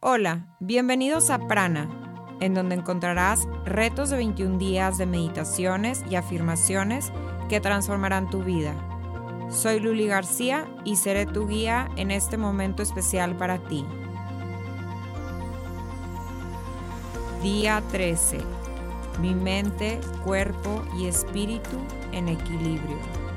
Hola, bienvenidos a Prana, en donde encontrarás retos de 21 días de meditaciones y afirmaciones que transformarán tu vida. Soy Luli García y seré tu guía en este momento especial para ti. Día 13. Mi mente, cuerpo y espíritu en equilibrio.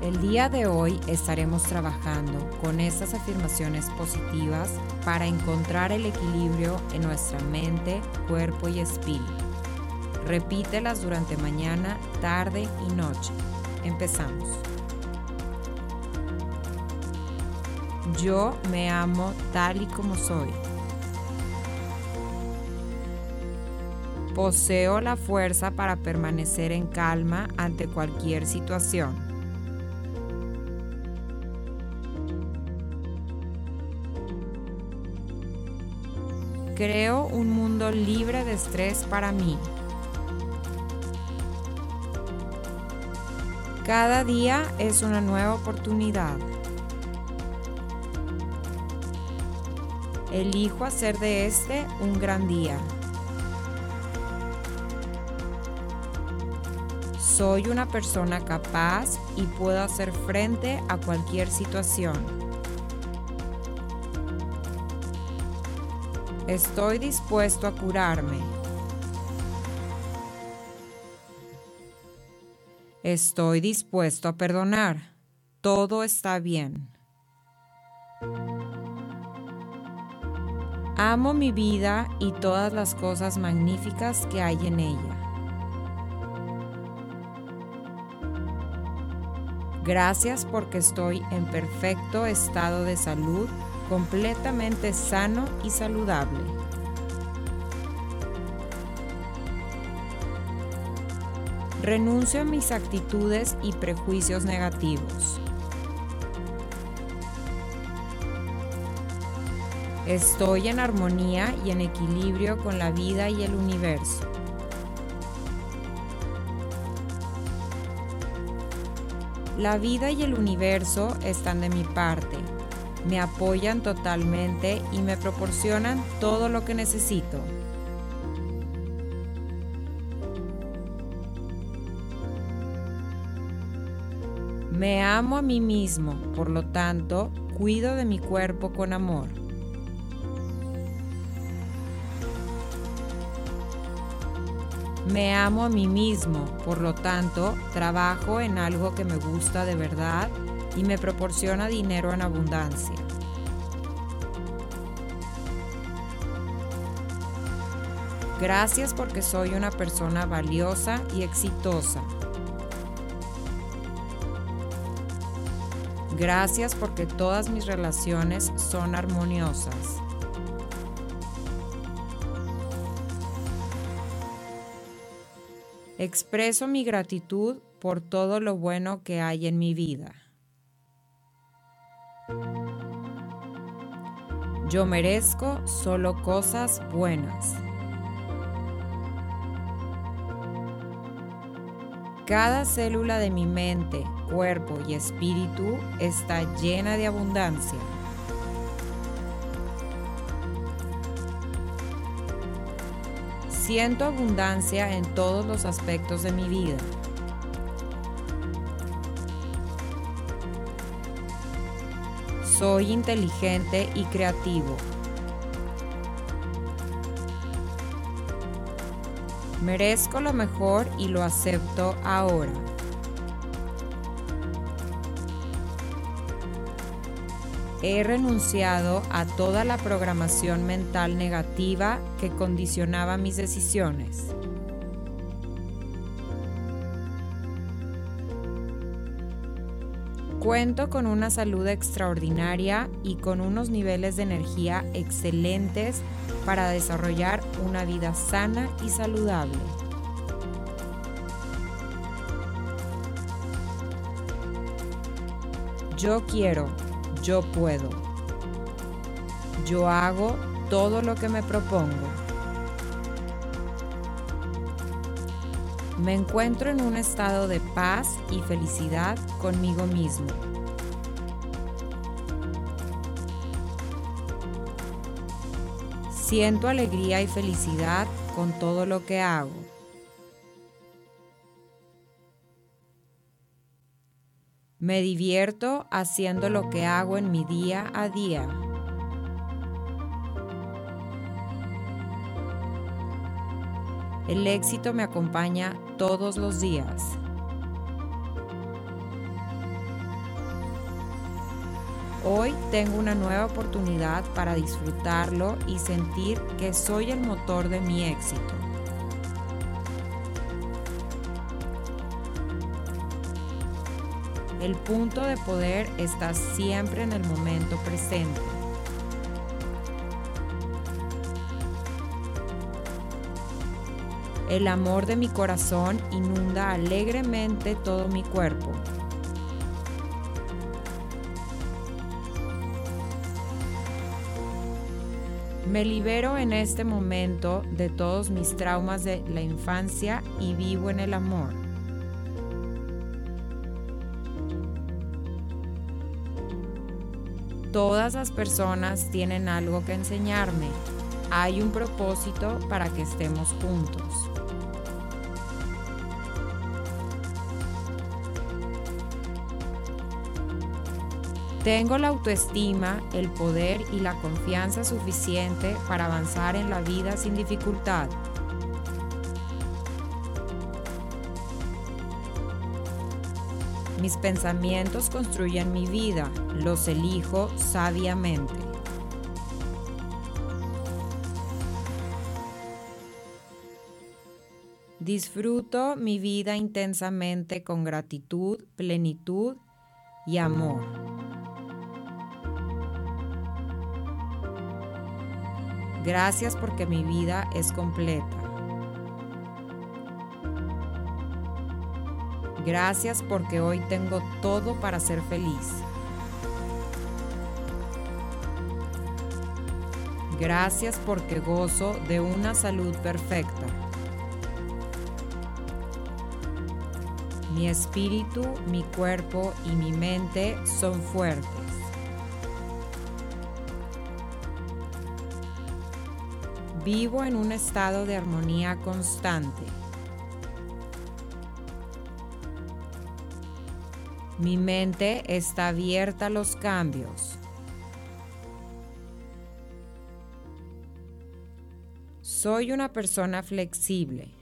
El día de hoy estaremos trabajando con estas afirmaciones positivas para encontrar el equilibrio en nuestra mente, cuerpo y espíritu. Repítelas durante mañana, tarde y noche. Empezamos. Yo me amo tal y como soy. Poseo la fuerza para permanecer en calma ante cualquier situación. Creo un mundo libre de estrés para mí. Cada día es una nueva oportunidad. Elijo hacer de este un gran día. Soy una persona capaz y puedo hacer frente a cualquier situación. Estoy dispuesto a curarme. Estoy dispuesto a perdonar. Todo está bien. Amo mi vida y todas las cosas magníficas que hay en ella. Gracias porque estoy en perfecto estado de salud completamente sano y saludable. Renuncio a mis actitudes y prejuicios negativos. Estoy en armonía y en equilibrio con la vida y el universo. La vida y el universo están de mi parte me apoyan totalmente y me proporcionan todo lo que necesito. Me amo a mí mismo, por lo tanto, cuido de mi cuerpo con amor. Me amo a mí mismo, por lo tanto, trabajo en algo que me gusta de verdad y me proporciona dinero en abundancia. Gracias porque soy una persona valiosa y exitosa. Gracias porque todas mis relaciones son armoniosas. Expreso mi gratitud por todo lo bueno que hay en mi vida. Yo merezco solo cosas buenas. Cada célula de mi mente, cuerpo y espíritu está llena de abundancia. Siento abundancia en todos los aspectos de mi vida. Soy inteligente y creativo. Merezco lo mejor y lo acepto ahora. He renunciado a toda la programación mental negativa que condicionaba mis decisiones. Cuento con una salud extraordinaria y con unos niveles de energía excelentes para desarrollar una vida sana y saludable. Yo quiero, yo puedo. Yo hago todo lo que me propongo. Me encuentro en un estado de paz y felicidad conmigo mismo. Siento alegría y felicidad con todo lo que hago. Me divierto haciendo lo que hago en mi día a día. El éxito me acompaña todos los días. Hoy tengo una nueva oportunidad para disfrutarlo y sentir que soy el motor de mi éxito. El punto de poder está siempre en el momento presente. El amor de mi corazón inunda alegremente todo mi cuerpo. Me libero en este momento de todos mis traumas de la infancia y vivo en el amor. Todas las personas tienen algo que enseñarme. Hay un propósito para que estemos juntos. Tengo la autoestima, el poder y la confianza suficiente para avanzar en la vida sin dificultad. Mis pensamientos construyen mi vida, los elijo sabiamente. Disfruto mi vida intensamente con gratitud, plenitud y amor. Gracias porque mi vida es completa. Gracias porque hoy tengo todo para ser feliz. Gracias porque gozo de una salud perfecta. Mi espíritu, mi cuerpo y mi mente son fuertes. Vivo en un estado de armonía constante. Mi mente está abierta a los cambios. Soy una persona flexible.